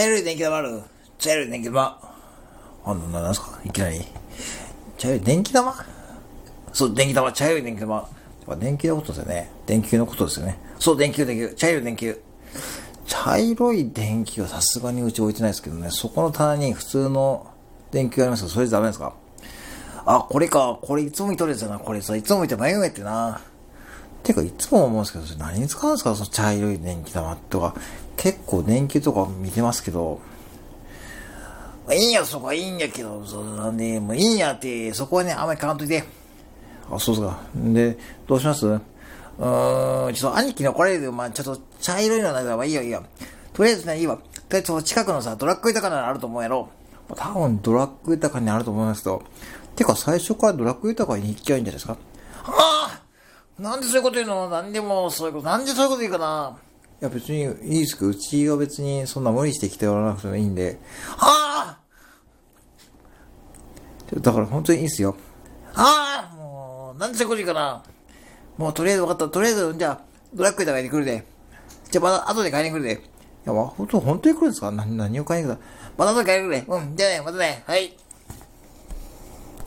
茶色い電気玉ある？茶色い電気玉。あ、な、なんすか？いきなり。茶色い電気玉？そう、電気玉、茶色い電気玉。電気のことですよね。電球のことですよね。そう、電球、電球。茶色い電球。茶色い電球はさすがにうち置いてないですけどね、そこの棚に普通の電球ありますけど、それじゃダメですか？あ、これか。これいつも見とるやつだな。これさ、いつも見て迷うやってな。てか、いつも思うんですけど、それ何に使うんですか？その茶色い電気玉とか。結構電球とか見てますけど、いいんや、そこはいいんやけど、そうなんで、もういいんやって、そこはね、あんまり買わんといて。あ、そうですか。で、どうします？うーん、ちょっと兄貴に怒られるけど、まあちょっと茶色いのなんかはいいよいいよ。とりあえずね、いいわ。とりあえず近くのさ、ドラッグ豊かなのあると思うやろ。まあ多分ドラッグ豊かにあると思いますけど。てか最初からドラッグ豊かに行きゃいいんじゃないですか？ああなんでそういうこと言うの？なんでもそういうこと、なんでそういうこと言うかな？や別にいいですけど、うちは別にそんな無理してきておらなくてもいいんで。ああだから本当にいいですよ。ああもう、なんでそういかなもうとりあえず分かった。とりあえず、じゃあ、ドラッグで買いに来るで。じゃあまた後で買いに来るで。いや、まあ、本当、本当に来るんですか？何、何を買いに来るまた後で買いに来るで。うん、じゃあね、またね。はい。